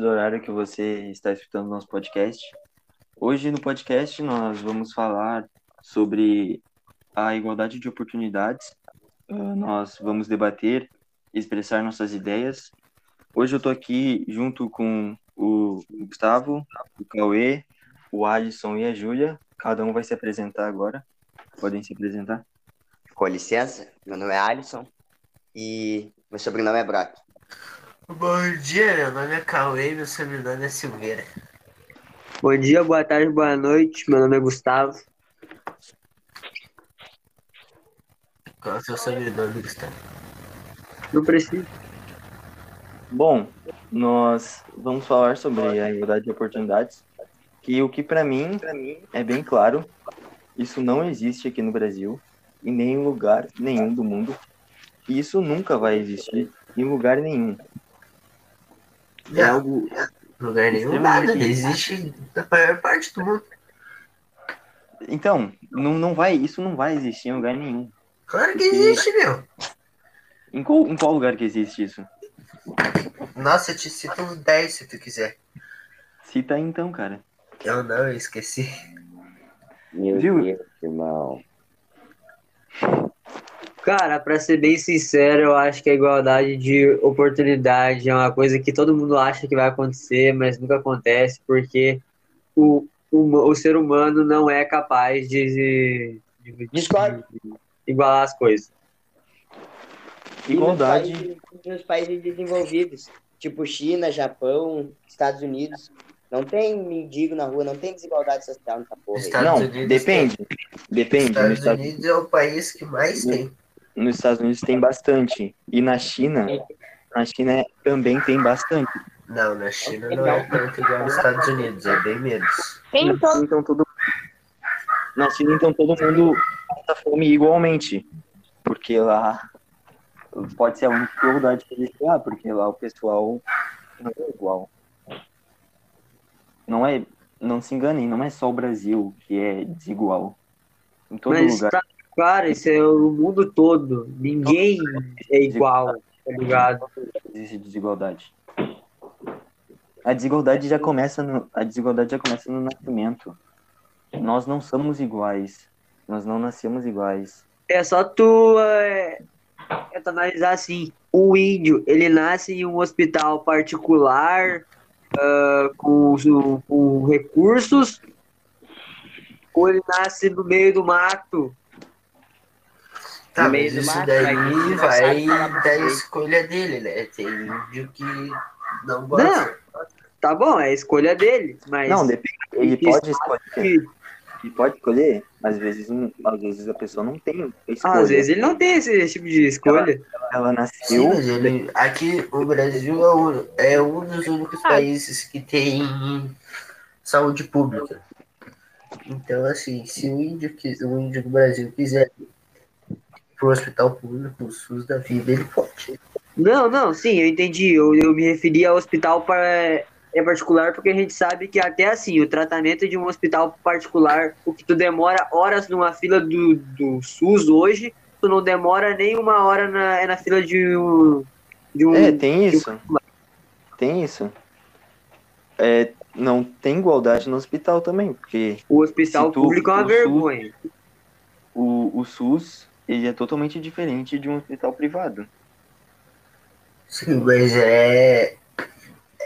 do horário que você está escutando nosso podcast. Hoje no podcast nós vamos falar sobre a igualdade de oportunidades. Uh, nós vamos debater, expressar nossas ideias. Hoje eu estou aqui junto com o Gustavo, o Cauê, o Alisson e a Júlia. Cada um vai se apresentar agora. Podem se apresentar. Com licença, meu nome é Alisson e meu sobrenome é Brock. Bom dia, meu nome é Cauê meu sobrenome é Silveira. Bom dia, boa tarde, boa noite. Meu nome é Gustavo. Qual é o seu sobrenome, Gustavo? Não preciso. Bom, nós vamos falar sobre a igualdade de oportunidades, que o que para mim é bem claro, isso não existe aqui no Brasil, em nenhum lugar nenhum do mundo, e isso nunca vai existir em lugar nenhum. É algo. Lugar nenhum, nada. Existe na maior parte do mundo. Então, não, não vai, isso não vai existir em lugar nenhum. Claro que existe, meu. Em qual, em qual lugar que existe isso? Nossa, eu te cito uns 10 se tu quiser. Cita aí então, cara. Eu não, eu esqueci. Meu Viu? Deus, irmão. Cara, pra ser bem sincero, eu acho que a igualdade de oportunidade é uma coisa que todo mundo acha que vai acontecer, mas nunca acontece, porque o, o, o ser humano não é capaz de, de, de- de igualar as coisas. Igualdade. E nos países, nos países desenvolvidos, tipo China, Japão, Estados Unidos, não tem mendigo na rua, não tem desigualdade social nessa porra. Estados Não, Unidos depende. Depende. Nos Estados Estados, Unidos é o país que mais tem. Nos Estados Unidos tem bastante. E na China, na China também tem bastante. Não, na China não é tanto igual nos Estados Unidos, é bem menos. Então todo na China então todo mundo passa fome igualmente, porque lá pode ser a única igualdade que existe lá, porque lá o pessoal não é igual. Não é, não se enganem, não é só o Brasil que é desigual. Em todo mas lugar. tá claro, isso é o mundo todo. Ninguém é igual, tá ligado? existe desigualdade. A desigualdade já começa no, a desigualdade já começa no nascimento. Nós não somos iguais. Nós não nascemos iguais. É só tu, é, é tu analisar assim, o índio, ele nasce em um hospital particular, ah, com, com recursos, ou ele nasce no meio do mato. Tá, No meio mas do isso mato, daí aí não vai da português. escolha dele, né? Tem índio que não gosta. Tá bom, é a escolha dele, mas Não, depende. Ele pode escolher. que- Ele pode escolher. Às vezes, não- às vezes a pessoa não tem escolha. às vezes ele não tem esse, esse tipo de escolha. Ela Sim, nasceu. mas ele, aqui o Brasil é um, é um dos únicos países que tem saúde pública. Então, assim, se o índio, o índio do Brasil quiser pro hospital público, o SUS da vida, ele pode. Não, não, sim, eu entendi. Eu, eu me referi ao hospital para, é particular porque a gente sabe que até assim, o tratamento de um hospital particular, o que tu demora horas numa fila do, do SUS hoje, tu não demora nem uma hora na, é na fila de um. De um É, tem isso. Tem isso. É, não tem igualdade no hospital também, porque o hospital tu- público é uma o SUS vergonha. o, o SUS ele é totalmente diferente de um hospital privado. Sim, mas é.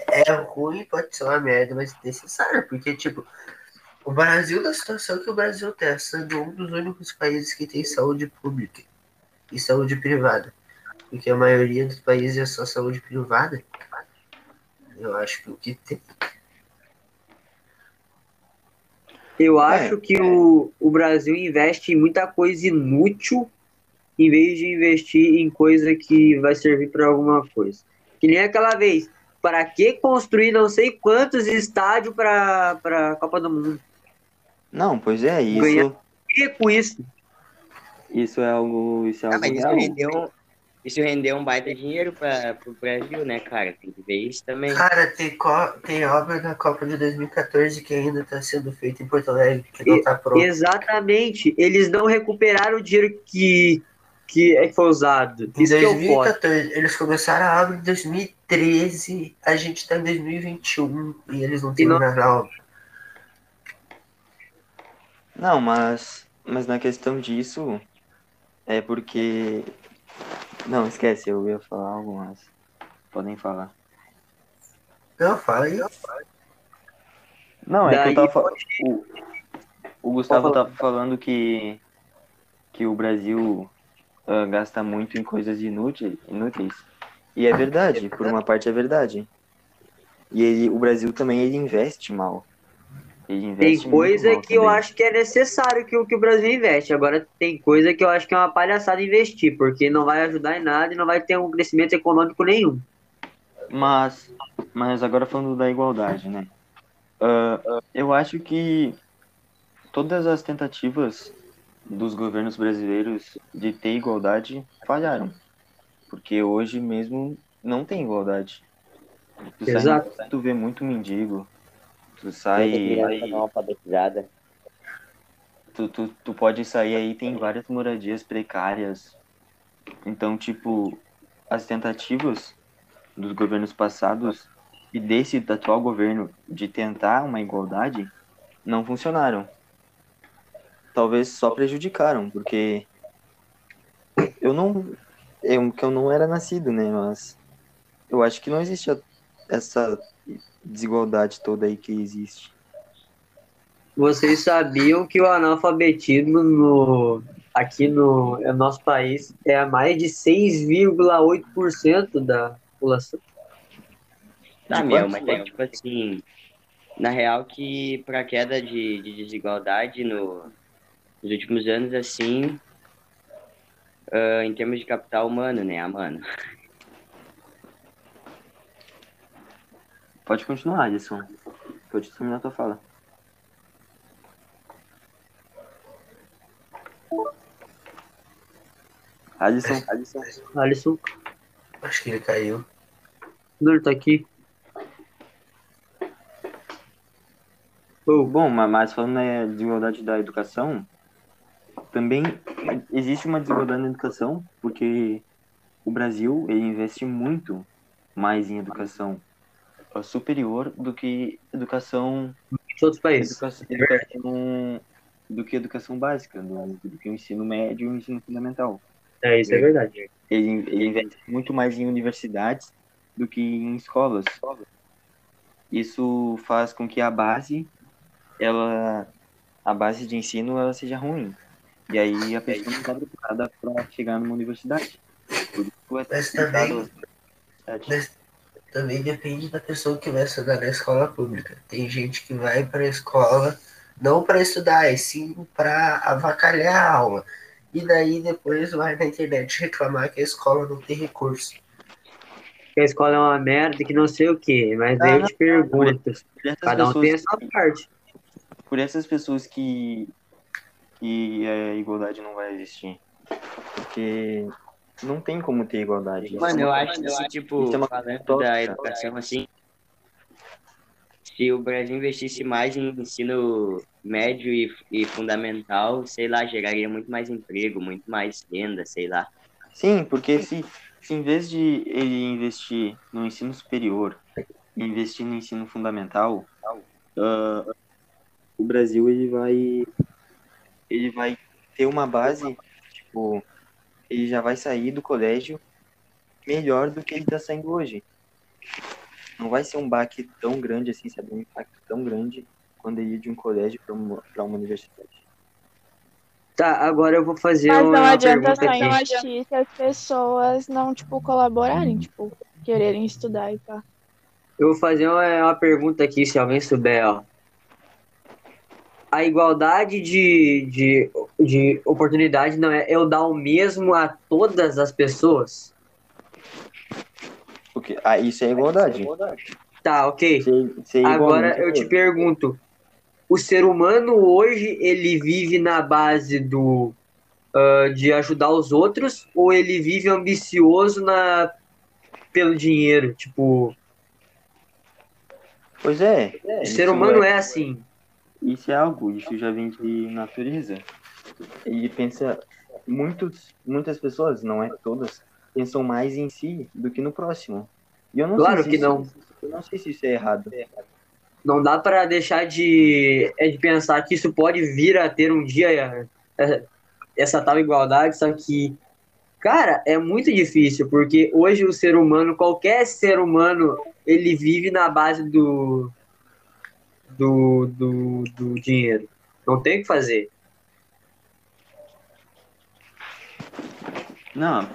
É ruim, pode ser uma merda, mas necessário, porque, tipo, o Brasil, da situação que o Brasil tem, sendo um dos únicos países que tem saúde pública e saúde privada, porque a maioria dos países é só saúde privada, eu acho que o que tem. Eu É. acho que o, o Brasil investe em muita coisa inútil em vez de investir em coisa que vai servir para alguma coisa. Que nem aquela vez, para que construir não sei quantos estádios para a Copa do Mundo? Não, pois é, isso, Ganhar. E com isso? isso é algo, isso é Ah, algo mas isso rendeu, isso rendeu um baita dinheiro para o Brasil, né, cara? Tem que ver isso também. Cara, tem, co- tem obra na Copa de 2014 que ainda está sendo feita em Porto Alegre, que não está pronta. Exatamente. Eles não recuperaram o dinheiro que, que é que foi usado. Em Isso que eu posso. 2014, eles começaram a obra em 2013, a gente tá em 2021 e eles não não- terminaram a obra. Não, mas, mas na questão disso, é porque. Não, esquece, eu ia falar algo, mas podem falar. Não, fala aí. Não, é que Daí eu tava falando. O, o Gustavo tava falando que, que o Brasil ah, gasta muito em coisas inúteis, inúteis. E é verdade, por uma parte é verdade. E ele, o Brasil também ele investe mal. Ele investe Tem coisa que eu também. acho que é necessário que, o- que o Brasil investe. Agora, tem coisa que eu acho que é uma palhaçada investir, porque não vai ajudar em nada e não vai ter um crescimento econômico nenhum. Mas, mas agora falando da igualdade, né? Ah, eu acho que todas as tentativas dos governos brasileiros de ter igualdade falharam. Porque hoje mesmo não tem igualdade. Tu sai- Exato. tu vê muito mendigo. Tu sai. não alfabetizada. Tu, tu, tu pode sair aí, tem várias moradias precárias. Então, tipo, as tentativas dos governos passados e desse atual governo de tentar uma igualdade não funcionaram. Talvez só prejudicaram, porque eu não. Eu, que eu não era nascido, né? Mas eu acho que não existe essa desigualdade toda aí que existe. Vocês sabiam que o analfabetismo no, aqui no, no nosso país é a mais de 6,8% da população? Tá, De meu, mas é tipo assim, na real que pra queda de, de desigualdade no, nos últimos anos, assim, ah, em termos de capital humano, né, mano? Pode continuar, Alisson. Pode terminar a tua fala. Alisson, Alisson. Alisson, Acho que ele caiu. ele tá aqui. Oh, Bom, ma- mas falando na desigualdade da educação, também existe uma desigualdade na educação, porque o Brasil ele investe muito mais em educação superior do que educação em outros países. Educação, educação- do que educação básica, do, do que o ensino médio e o ensino fundamental. É, isso é verdade. Ele, ele investe muito mais em universidades do que em escolas. Isso faz com que a base, ela, a base de ensino, ela seja ruim. E aí a pessoa não está preparada para chegar numa universidade. Por isso é Mas também- universidade. Mas também depende da pessoa que vai estudar na escola pública. Tem gente que vai para a escola não para estudar, e sim para avacalhar a aula. E daí depois vai na internet reclamar que a escola não tem recurso. Que a escola é uma merda, que não sei o quê. Mas daí Ah, eu te pergunto, Por essas cada um tem a sua parte. por essas pessoas que, que a igualdade não vai existir. Porque não tem como ter igualdade. Mano, eu acho que, tipo, isso é falando tóxica. da educação, assim, se o Brasil investisse mais em ensino médio e, e fundamental, sei lá, geraria muito mais emprego, muito mais renda, sei lá. Sim, porque se, se em vez de ele investir no ensino superior e investir no ensino fundamental, ah, o Brasil ele vai ele vai ter uma base, tipo, ele já vai sair do colégio melhor do que ele está saindo hoje. Não vai ser um baque tão grande assim, sabe? Um impacto tão grande quando ele ir de um colégio para uma, pra uma universidade. Tá, agora eu vou fazer Mas não uma adianta pergunta só aqui. investir se as pessoas não, tipo, colaborarem, tipo, quererem estudar e pá. Eu vou fazer uma, uma pergunta aqui, se alguém souber, ó. A igualdade de, de, de oportunidade não é eu dar o mesmo a todas as pessoas? Porque, ah, isso é igualdade. Tá, ok. Ser igual Agora eu te pergunto, o ser humano hoje ele vive na base do ah, de ajudar os outros ou ele vive ambicioso na pelo dinheiro? Tipo, Pois é. o isso ser humano é assim. Isso é algo, isso já vem de natureza. Ele pensa, muitos, muitas pessoas, não é todas, pensam mais em si do que no próximo. E eu não Claro sei se que isso- não. Eu não sei se isso é errado. Não dá pra deixar de, é de pensar que isso pode vir a ter um dia é, essa tal igualdade, só que, cara, é muito difícil, porque hoje o ser humano, qualquer ser humano, ele vive na base do, do, do, do dinheiro. Não tem o que fazer. Não,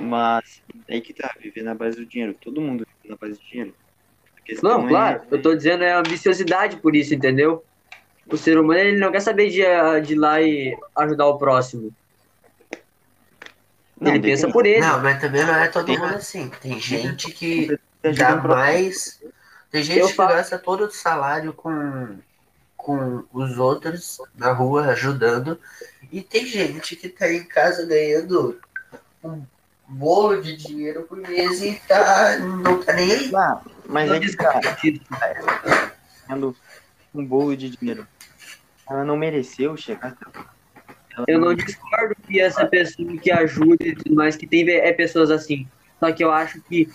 mas é que tá, viver na base do dinheiro. Todo mundo vive na base do dinheiro. Não, é- claro, eu tô dizendo é ambiciosidade por isso, entendeu? O ser humano, ele não quer saber de, de ir lá e ajudar o próximo. Não, ele pensa por ele. Não, mas também não é todo Tem- mundo assim. Tem gente que dá mais. Tem gente Eu que falo- gasta todo o salário com, com os outros na rua ajudando. E tem gente que tá em casa ganhando um bolo de dinheiro por mês e tá, não tá nem aí. Ah, mas Eu é que tá ganhando um bolo de dinheiro. Ela não mereceu chegar. Ela Eu não discordo que essa pessoa que ajuda e tudo mais, que tem é pessoas assim. Só que eu acho que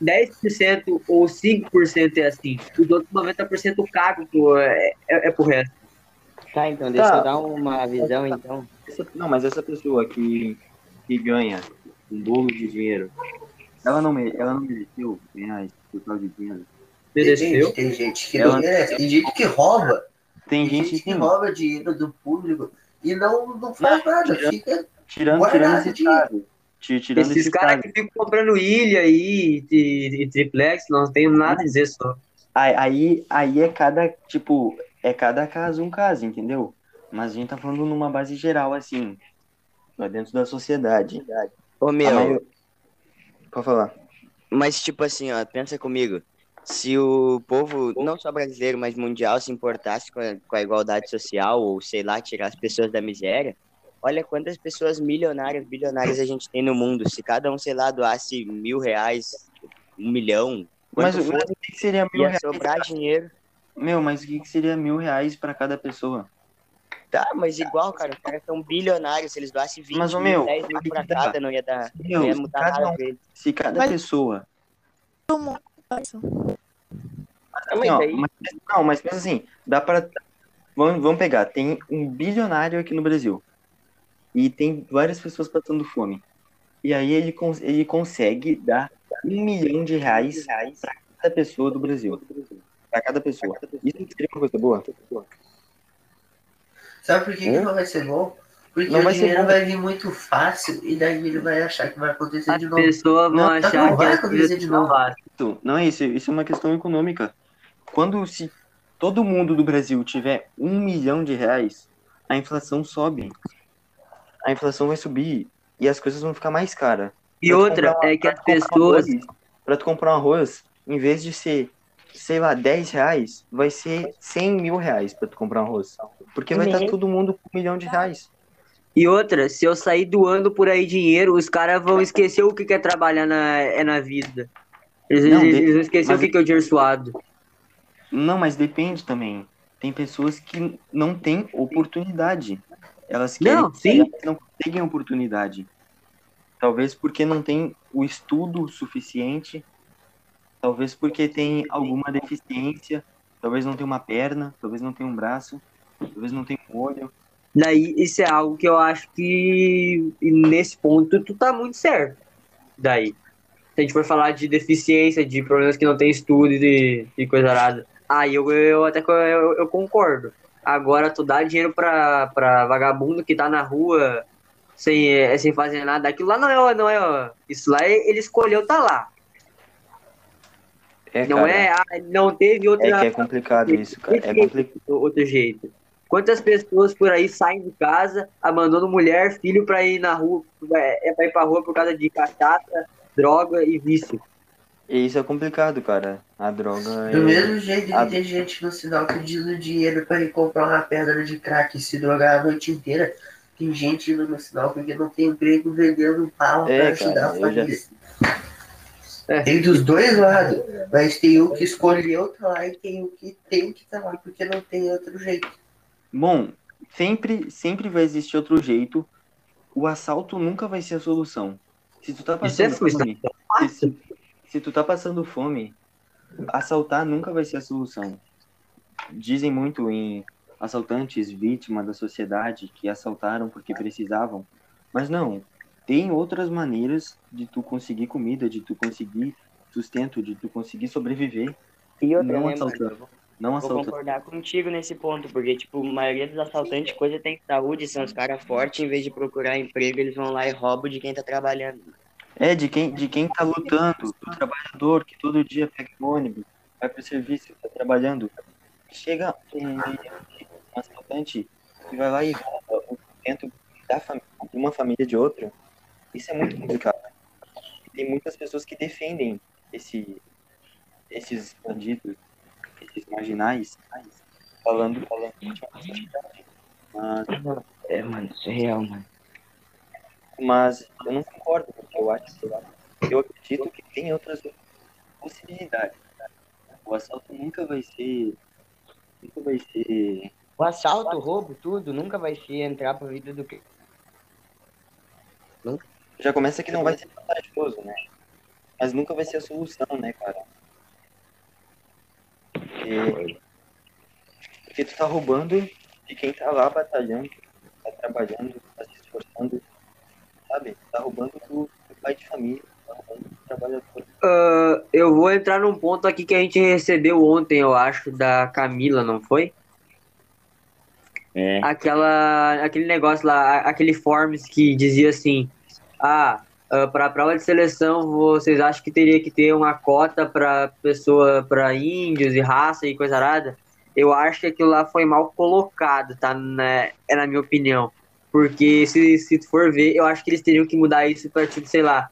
10% ou 5% é assim. Os outros 90% cago pô, é, é, é pro resto. Tá, então deixa Tá. eu dar uma visão, então. Essa- não, mas essa pessoa que, que ganha um bolo de dinheiro, ela não, ela não mereceu ganhar esse total de dinheiro. Mereceu? tem gente que Ela- não merece. Tem gente que rouba. Tem Tem gente, gente que sim, rouba dinheiro do público e não, não faz nada. tirando- Fica tirando, tirando esse dinheiro. caso. Tirando Esses esse caras que ficam comprando ilha aí e, e triplex, não tenho nada a dizer só. Aí, aí, aí é cada, tipo, é cada caso um caso, entendeu? Mas a gente tá falando numa base geral, assim, lá dentro da sociedade. Ô, A meu, maio- Pode falar. mas tipo assim, ó, pensa comigo. Se o povo, não só brasileiro, mas mundial, se importasse com a, com a igualdade social, ou sei lá, tirar as pessoas da miséria, olha quantas pessoas milionárias, bilionárias a gente tem no mundo. Se cada um, sei lá, doasse mil reais, um milhão, Mas, for, o que que seria mil ia reais? sobrar dinheiro. Meu, mas o que que seria mil reais pra cada pessoa? Tá, mas igual, cara, os caras são bilionários. Se eles doassem 20 Mas, mil, meu, 10 mil pra tá. cada, não ia dar, Meu, não ia se mudar cada nada pra. Se cada Mas- pessoa. Assim, ó, mas- não, mas pensa assim, dá pra. Vamos, vamos pegar, tem um bilionário aqui no Brasil. E tem várias pessoas passando fome. E aí ele, cons- ele consegue dar um milhão de reais pra cada pessoa do Brasil. Pra cada pessoa. Isso seria uma coisa boa? Sabe por que, que Hã? não vai ser bom? Porque Não o vai dinheiro vai vir muito fácil e daí ele vai achar que vai acontecer As de novo. pessoas vão Não, achar não que vai as acontecer de não novo. Isso, não é isso, isso é uma questão econômica. Quando se todo mundo do Brasil tiver um milhão de reais, a inflação sobe. A inflação vai subir e as coisas vão ficar mais caras. E outra comprar- é que as um pessoas. Pra tu comprar um arroz, em vez de ser, sei lá, 10 reais, vai ser 100 mil reais pra tu comprar um arroz. Porque vai estar Uhum. todo mundo com um milhão de reais. E outra, se eu sair doando por aí dinheiro, os caras vão esquecer o que que é trabalhar na, é na vida. Eles, Não, eles- vão esquecer o que que é o dinheiro suado. Não, mas depende também. Tem pessoas que não têm oportunidade. Elas querem, Não, sim. não conseguem oportunidade. Talvez porque não tem o estudo suficiente, talvez porque tem alguma deficiência, talvez não tenha uma perna, talvez não tenha um braço, talvez não tenha um olho. Daí, isso é algo que eu acho que e nesse ponto tu tá muito certo. Daí. Se a gente for falar de deficiência, de problemas que não tem estudo e de coisa arada, aí eu, eu até eu, eu concordo. Agora, tu dá dinheiro pra, pra vagabundo que tá na rua sem, eh, sem fazer nada, aquilo lá não é, não é. Isso lá é- ele escolheu tá lá. É, não cara, é, ah, não teve outra. é que é complicado isso, cara. É complicado. outro jeito. Quantas pessoas por aí saem de casa, abandonam mulher, filho pra ir na rua, é é pra ir pra rua por causa de cachaça, droga e vício. E isso é complicado, cara. A droga é. Do mesmo jeito que a- tem gente no sinal pedindo dinheiro pra ir comprar uma pedra de crack e se drogar a noite inteira, tem gente indo no sinal porque não tem emprego vendendo pau pra É, ajudar cara, a eu já- família. É. Tem dos dois lados, mas tem o que escolheu tá lá e tem o que tem que tá lá porque não tem outro jeito. Bom, sempre, sempre vai existir outro jeito o assalto nunca vai ser a solução. Se tu tá Isso é passando fome, se, se tu tá passando fome, assaltar nunca vai ser a solução. Dizem muito em assaltantes vítimas da sociedade que assaltaram porque precisavam, mas não. Tem outras maneiras de tu conseguir comida, de tu conseguir sustento, de tu conseguir sobreviver, E outra, não né, mano? assaltando. Não Vou concordar contigo nesse ponto, porque, tipo, a maioria dos assaltantes, coisa tem saúde, são os caras fortes, em vez de procurar emprego, eles vão lá e roubam de quem tá trabalhando. É, de quem, de quem tá lutando, do trabalhador que todo dia pega o ônibus, vai pro serviço, tá trabalhando. Chega um, um assaltante e vai lá e rouba o sustento da de uma família de outra. Isso é muito complicado. Tem muitas pessoas que defendem esse, esses bandidos, esses marginais, falando, falando de uma sociedade. Mas É, mano, isso é real, mano. Mas eu não concordo, porque eu acho eu acredito que tem outras possibilidades. O assalto nunca vai ser. Nunca vai ser. O assalto, o roubo, tudo, nunca vai ser entrar pra vida do que. Já começa que não vai ser vantajoso, né? Mas nunca vai ser a solução, né, cara? Porque, porque tu tá roubando de quem tá lá batalhando, tá trabalhando, tá se esforçando, sabe? Tá roubando do, do pai de família, tá roubando do trabalhador. Ah, eu vou entrar num ponto aqui que a gente recebeu ontem, eu acho, da Camila, não foi? É. Aquela, aquele negócio lá, aquele forms que dizia assim: ah, para a prova de seleção, vocês acham que teria que ter uma cota para pessoa, para índios e raça e coisa arada? Eu acho que aquilo lá foi mal colocado, tá? Né? É na minha opinião. Porque se, se tu for ver, eu acho que eles teriam que mudar isso para, tipo, sei lá,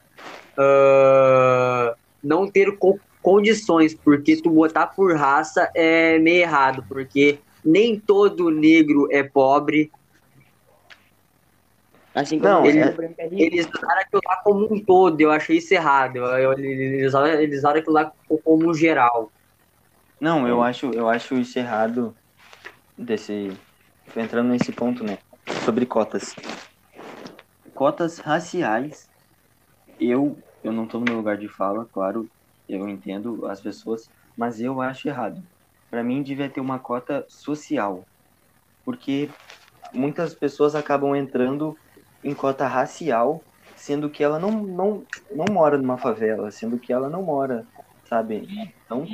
ah, não ter co- condições, porque tu botar por raça é meio errado, porque nem todo negro é pobre. Assim Não, ele, é- é. Eles usaram aquilo lá como um todo, eu achei isso errado. Eu- eu- eles, usaram, eles usaram aquilo lá como um geral. Não, eu acho, eu acho isso errado desse entrando nesse ponto, né? Sobre cotas. Cotas raciais. Eu eu não tô no meu lugar de fala, claro, eu entendo as pessoas, mas eu acho errado. Para mim devia ter uma cota social. Porque muitas pessoas acabam entrando em cota racial, sendo que ela não não não mora numa favela, sendo que ela não mora, sabe? Então,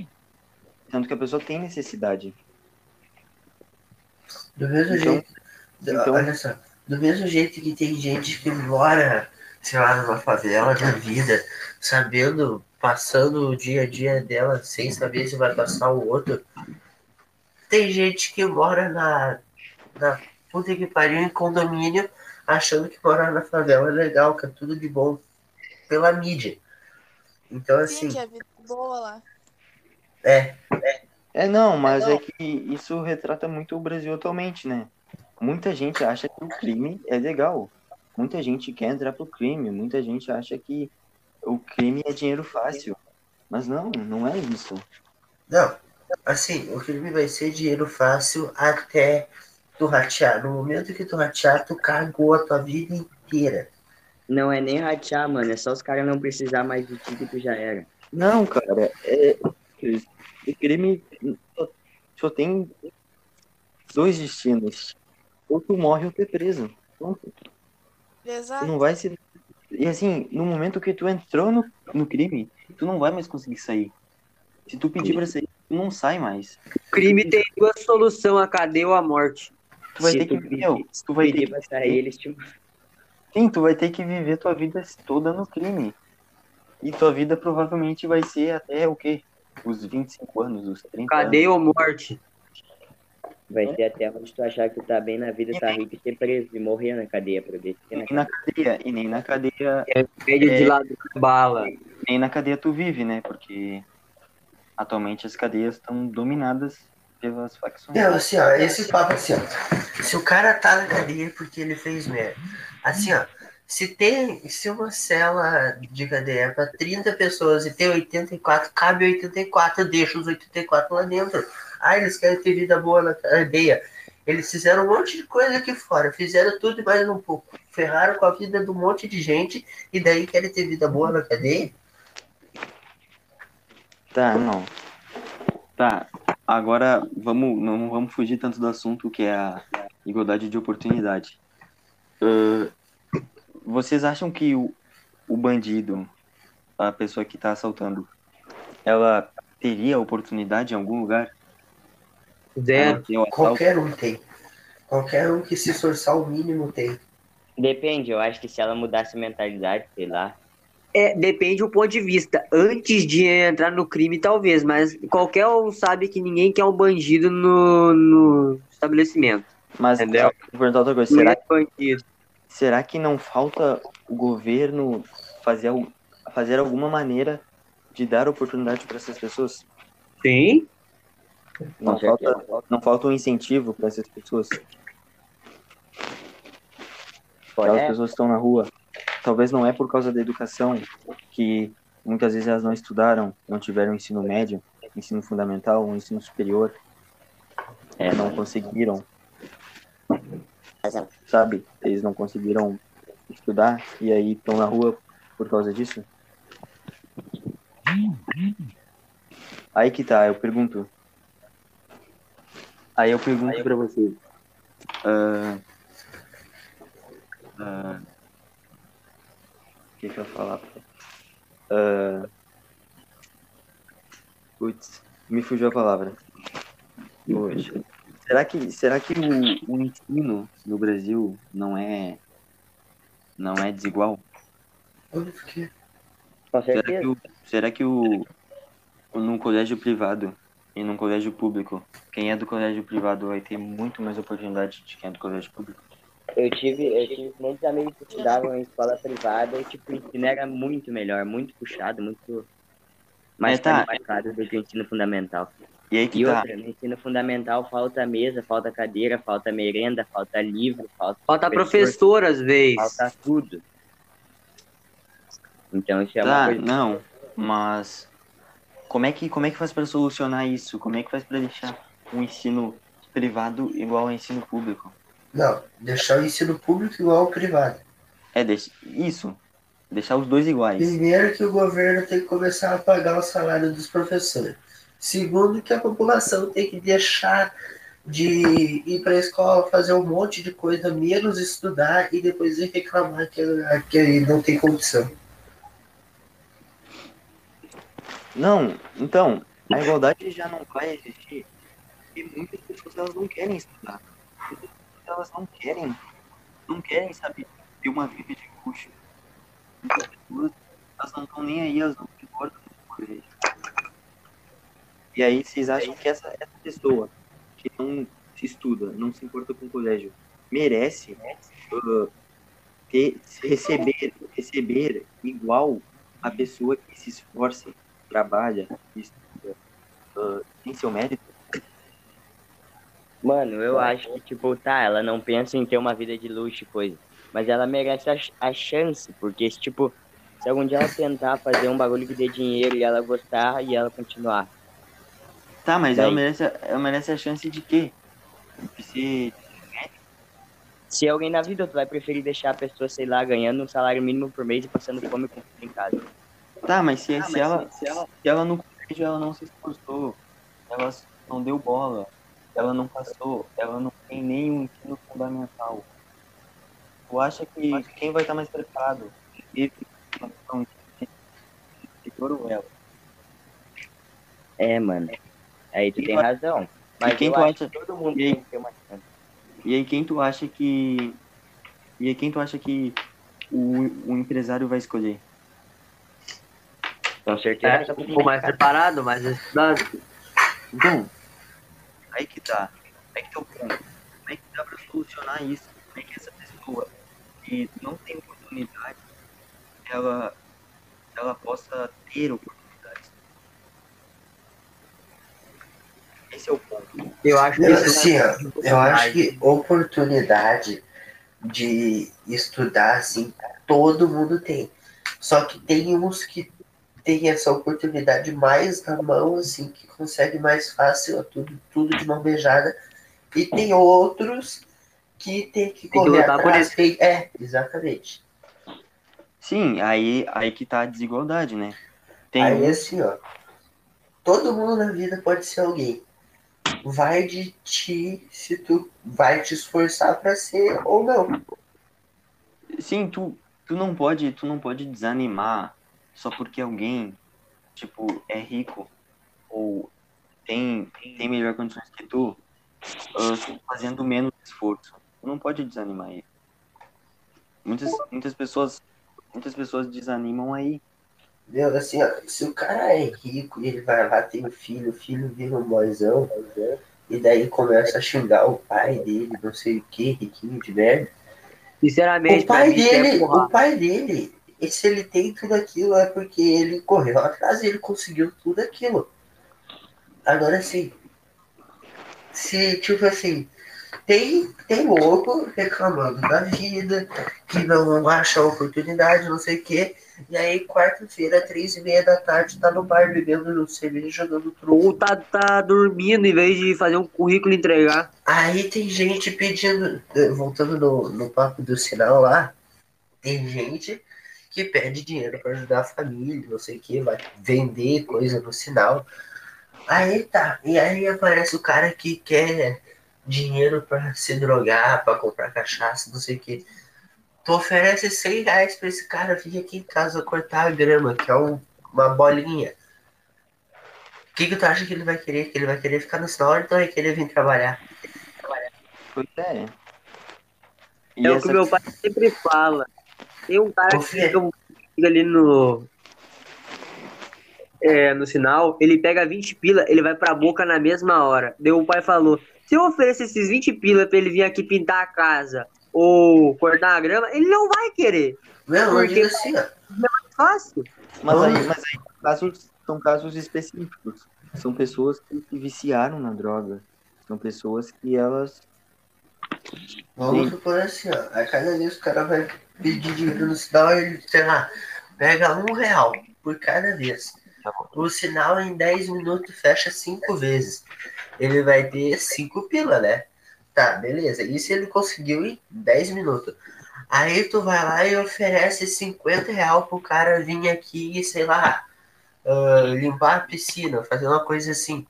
sendo que a pessoa tem necessidade. Do mesmo Então- jeito. Então- Olha só. Do mesmo jeito que tem gente que mora, sei lá, numa favela da vida, sabendo, passando o dia a dia dela sem saber se vai passar o outro. Tem gente que mora na, na puta que pariu em condomínio, achando que morar na favela é legal, que é tudo de bom pela mídia. Então, Sim, assim, que é vida boa lá. é, É, não, mas Não. é que isso retrata muito o Brasil atualmente, né? Muita gente acha que o crime é legal. Muita gente quer entrar pro crime. Muita gente acha que o crime é dinheiro fácil. Mas não, não é isso. Não, assim, o crime vai ser dinheiro fácil até tu ratear. No momento que tu ratear, tu cagou a tua vida inteira. Não é nem ratear, mano. É só os caras não precisar mais de ti que tu já era. Não, cara, é. O crime só, só tem dois destinos. Ou tu morre ou tu é preso. Pronto. Tu Exato. não vai se. E assim, no momento que tu entrou no, no crime, tu não vai mais conseguir sair. Se tu pedir pra sair, tu não sai mais. O crime tem duas soluções, a cadeia ou a morte. Tu vai Se ter tu que. pedir- Meu, tu vai ter Pedir que. pra sair, eles te... Sim, tu vai ter que viver tua vida toda no crime. E tua vida provavelmente vai ser até o quê? Os 25 anos, os 30 anos. Cadeia ou morte. Vai ser até onde tu achar que tu tá bem na vida, tá rico e ser preso e morrer na cadeia pra ver se E nem na cadeia, e nem na cadeia, Médio de É. lado da bala. nem na cadeia tu vive, né? Porque atualmente as cadeias estão dominadas pelas facções. Não, assim, ó, esse papo assim, ó. Se o cara tá na cadeia é porque ele fez merda. Assim, ó. Se tem, se uma cela de cadeia é pra 30 pessoas e tem 84, cabe 84, deixa os 84 lá dentro. Ah, eles querem ter vida boa na cadeia. Eles fizeram um monte de coisa aqui fora, fizeram tudo e mais um pouco. ferraram com a vida de um monte de gente e daí querem ter vida boa na cadeia? Tá, não. Tá, agora vamos, não vamos fugir tanto do assunto que é a igualdade de oportunidade. Ahn, vocês acham que o, o bandido, a pessoa que tá assaltando, ela teria oportunidade em algum lugar? Zero. Assalto? Qualquer um tem. Qualquer um que se esforçar o mínimo tem. Depende, eu acho que se ela mudasse a mentalidade, sei lá. É, depende do ponto de vista. Antes de entrar no crime, talvez, mas qualquer um sabe que ninguém quer um bandido no, no estabelecimento. Mas Entendeu? vou perguntar outra coisa. Será Será, bandido? será que não falta o governo fazer, fazer alguma maneira de dar oportunidade para essas pessoas? Sim. Não falta, não falta um incentivo para essas pessoas? Aquelas É, pessoas que estão na rua. Talvez não é por causa da educação, que muitas vezes elas não estudaram, não tiveram ensino médio, ensino fundamental ou ensino superior, é, não conseguiram. Sabe? Eles não conseguiram estudar e aí estão na rua por causa disso. Aí que tá, eu pergunto. Aí eu pergunto pra você. ah, ah, O que que eu ia falar? Ah, Putz, me fugiu a palavra. Poxa. Será que, será que o, o ensino no Brasil não é não é desigual? Será que, o, será que o, o- num colégio privado e num colégio público, quem é do colégio privado vai ter muito mais oportunidade de quem é do colégio público? Eu tive, eu tive muitos amigos que estudavam em escola privada e tipo, o ensino era muito melhor, muito puxado, muito mais tá. qualificado do que o ensino fundamental. E aí que E tá. outra, no ensino fundamental falta mesa, falta cadeira, falta merenda, falta livro, falta Falta professor às vezes. falta tudo. Então isso é uma Tá, coisa. não, mas como é que como é que faz para solucionar isso? Como é que faz para deixar o ensino privado igual ao ensino público? não, deixar o ensino público igual ao privado. É deix... isso, deixar os dois iguais. Primeiro que o governo tem que começar a pagar o salário dos professores. Segundo que a população tem que deixar de ir para a escola fazer um monte de coisa, menos estudar e depois ir reclamar que, que não tem condição. Não, então, a igualdade já não vai existir e muitas pessoas elas não querem estudar. Muitas pessoas, Elas não querem, não querem, sabe, ter uma vida de luxo. Muitas pessoas, elas não estão nem aí, elas não se importam com o colégio. E aí vocês acham que essa, essa pessoa que não se estuda, não se importa com o colégio, merece uh, ter, receber, receber igual a pessoa que se esforça trabalha, estuda, ah, tem seu mérito? Mano, eu acho que, tipo, tá, ela não pensa em ter uma vida de luxo e coisa. Mas ela merece a, a chance, porque, se, tipo, se algum dia ela tentar fazer um bagulho que dê dinheiro e ela gostar e ela continuar. Tá, mas Daí. ela merece, ela merece a chance de quê? De ser... Se alguém na vida, tu vai preferir deixar a pessoa, sei lá, ganhando um salário mínimo por mês e passando fome com em casa. Tá, mas se, se, ela, se, ela, se ela no colégio ela não se esforçou, ela não deu bola, ela não passou, ela não tem nenhum ensino fundamental. Tu acha que quem vai estar mais preparado? Ele, ou ela? É, mano. Aí tu E tem vai- razão. Mas quem eu tu acha- que todo mundo e aí? tem que ter uma chance. E aí quem tu acha que. E aí quem tu acha que o, o empresário vai escolher? Com certeza. É, um pouco mais preparado, mais estudado. Então, aí que tá. Aí que tá o ponto. Como é que dá pra solucionar isso? Como é que essa pessoa que não tem oportunidade, ela, ela possa ter oportunidades? Esse é o ponto. Eu acho que Eu, assim, ó, eu acho que oportunidade de estudar, assim, todo mundo tem. Só que tem uns que tem essa oportunidade mais na mão, assim, que consegue mais fácil tudo, tudo de mão beijada. E tem outros que tem que que correr por atrás. É, exatamente. Sim, aí, aí que tá a desigualdade, né? Tem Aí assim, ó. Todo mundo na vida pode ser alguém. Vai de ti se tu vai te esforçar pra ser ou não. Sim, tu, tu não pode, tu não pode desanimar só porque alguém, tipo, é rico ou tem, tem melhor condições que tu, ah, fazendo menos esforço. Tu não pode desanimar aí. Muitas, muitas pessoas, muitas pessoas desanimam aí. Meu, assim, ó, se o cara é rico e ele vai lá, tem um filho, o filho vira um boizão, e daí começa a xingar o pai dele, não sei o que, riquinho de merda. Sinceramente, O pai é dele, porra. o pai dele, e se ele tem tudo aquilo é porque ele correu atrás e ele conseguiu tudo aquilo. Agora sim, se tipo assim, tem, tem louco reclamando da vida, que não acha oportunidade, não sei o quê, e aí quarta-feira, três e meia da tarde, tá no bar bebendo cerveja jogando truco. Ou tá, tá dormindo em vez de fazer um currículo entregar. Aí tem gente pedindo, eh, voltando no, no papo do sinal lá, tem gente que pede dinheiro para ajudar a família, não sei o que, vai vender coisa no sinal. Aí tá, e aí aparece o cara que quer dinheiro para se drogar, para comprar cachaça, não sei o que. Tu oferece 100 reais pra esse cara vir aqui em casa cortar a grama, que é um- uma bolinha. O que, que tu acha que ele vai querer? Que ele vai querer ficar no sinal ou então vai querer vir trabalhar? Pois é. E É o que meu pai sempre fala. Tem um cara que fica ali no. É, no sinal, ele pega 20 pila, ele vai pra boca na mesma hora. Daí o pai falou: se eu oferecer esses 20 pila pra ele vir aqui pintar a casa ou cortar a grama, ele não vai querer. Não, Porque- assim, ó. Fácil. Mas aí, mas aí casos, são casos específicos. São pessoas que se viciaram na droga. São pessoas que elas. Vamos supor assim, ó. A cada vez o cara vai pedir dinheiro no sinal, ele, sei lá, pega um real por cada vez. O sinal em 10 minutos fecha cinco vezes. Ele vai ter cinco pila, né? Tá, beleza. Isso ele conseguiu em 10 minutos. Aí tu vai lá e oferece 50 real pro cara vir aqui e, sei lá, ah, limpar a piscina, fazer uma coisa assim.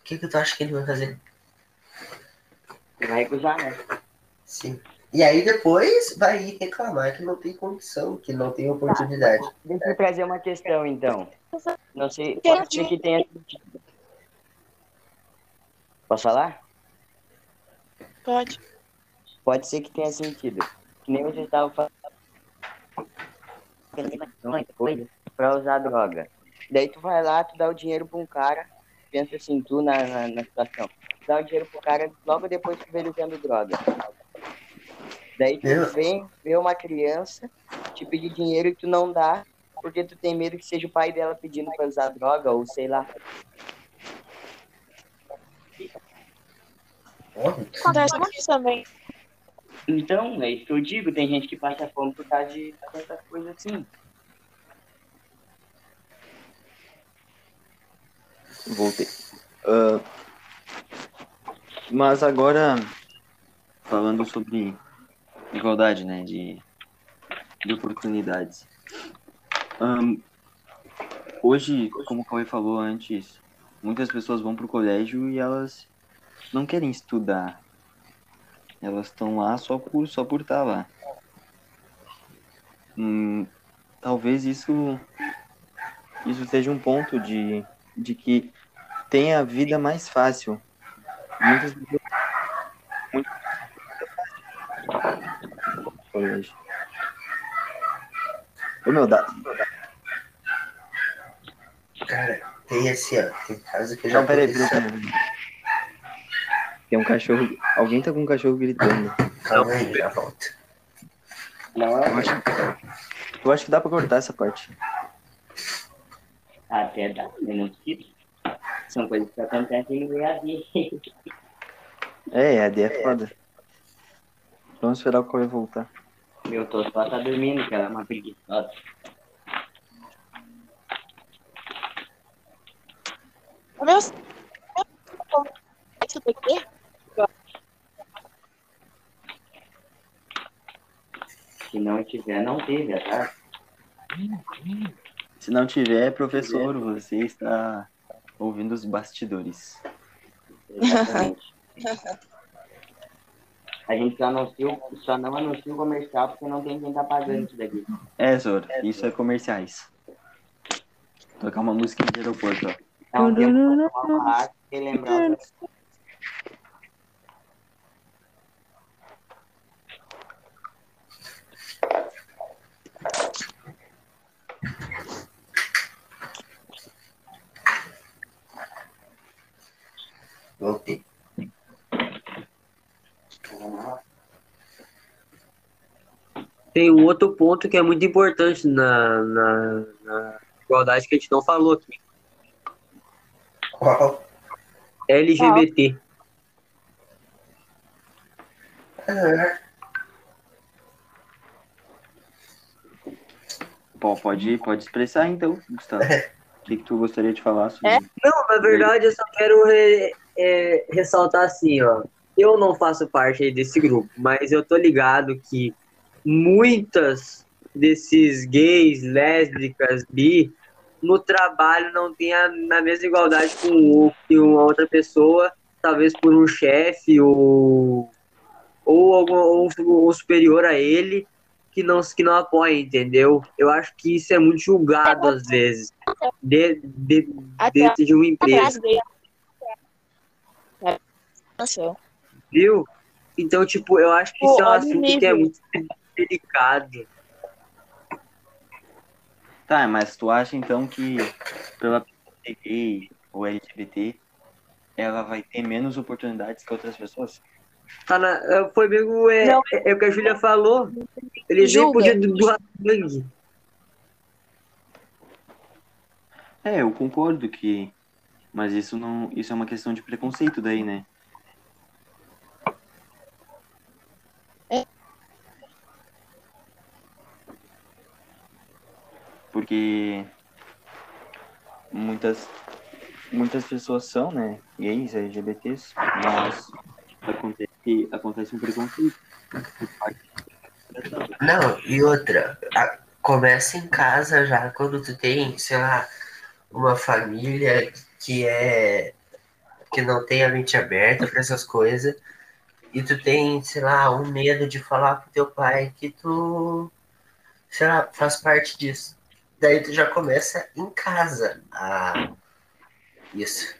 O que, que tu acha que ele vai fazer? Vai recusar, né? Sim. E aí depois vai ir reclamar que não tem condição, que não tem oportunidade. Deixa eu trazer uma questão, então. Não sei, pode ser que tenha sentido. Posso falar? Pode. Pode ser que tenha sentido. Que nem você estava falando. Pra usar droga. Daí tu vai lá, tu dá o dinheiro pra um cara, pensa assim, tu na, na, na situação. Dá o dinheiro pro cara, logo depois tu vê ele usando droga. Daí tu vem ver uma criança te pedir dinheiro e tu não dá, porque tu tem medo que seja o pai dela pedindo pra usar droga, ou sei lá. Acontece muito também. Então, é isso que eu digo, tem gente que passa fome por causa de essas coisas assim. Voltei. Ah, mas agora, falando sobre igualdade, né, de, de oportunidades. Ahn, hoje, como o Cauê falou antes, muitas pessoas vão pro colégio e elas não querem estudar. Elas estão lá só por só por estar lá. Hum, talvez isso isso seja um ponto de, de que tem a vida mais fácil. Muitas pessoas. Muitas. Ô meu, dá. Cara, tem assim, ó. Tem caso que já Não, peraí, peraí, peraí. Tem um cachorro. Alguém tá com um cachorro gritando. Calma aí, já volto. Não é Eu acho, eu acho que dá pra cortar essa parte. Até dá, não precisa. São coisas que acontecem no EAD. É, a D é foda. Vamos esperar o Cauê voltar. Meu tô só tá dormindo, que ela é uma preguiçosa. Meu. Isso daqui? tiver, não teve, tá? Se não tiver, professor, você está ouvindo os bastidores. Exatamente. A gente só, anuncia, o- só não anuncia o comercial porque não tem quem tá pagando isso daqui. É, Zoro, isso é comerciais. Tocar uma música de aeroporto, ó. Dá um tempo pra tomar uma água e lembrar. Tem um outro ponto que é muito importante na, na, na igualdade que a gente não falou aqui. Qual? LGBT. Ah, Pô, pode, pode expressar então, Gustavo. O que, que tu gostaria de falar sobre É? Não, na verdade, eu só quero re- é, ressaltar assim, ó. Eu não faço parte desse grupo, mas eu tô ligado que muitas desses gays, lésbicas, bi, no trabalho não tem a, na mesma igualdade com o- que uma outra pessoa, talvez por um chefe ou, ou algum ou um superior a ele que não, que não apoia, entendeu? Eu acho que isso é muito julgado às vezes. De, de, dentro de uma empresa, viu? Então, tipo, eu acho que isso é um assunto que é muito delicado. Tá, mas tu acha então que pela pessoa gay ou LGBT, ela vai ter menos oportunidades que outras pessoas? Tá na, é, foi mesmo, é, é, é o que a Júlia falou. Ele nem Julga. podia doar sangue. É, eu concordo que. Mas isso não. Isso é uma questão de preconceito daí, né? Porque muitas muitas pessoas são, né, gays, LGBTs, mas acontece, acontece um preconceito. Não, e outra, a- começa em casa já, quando tu tem, sei lá, uma família que é que não tem a mente aberta para essas coisas, e tu tem, sei lá, um medo de falar pro teu pai que tu, sei lá, faz parte disso. Daí tu já começa em casa a isso.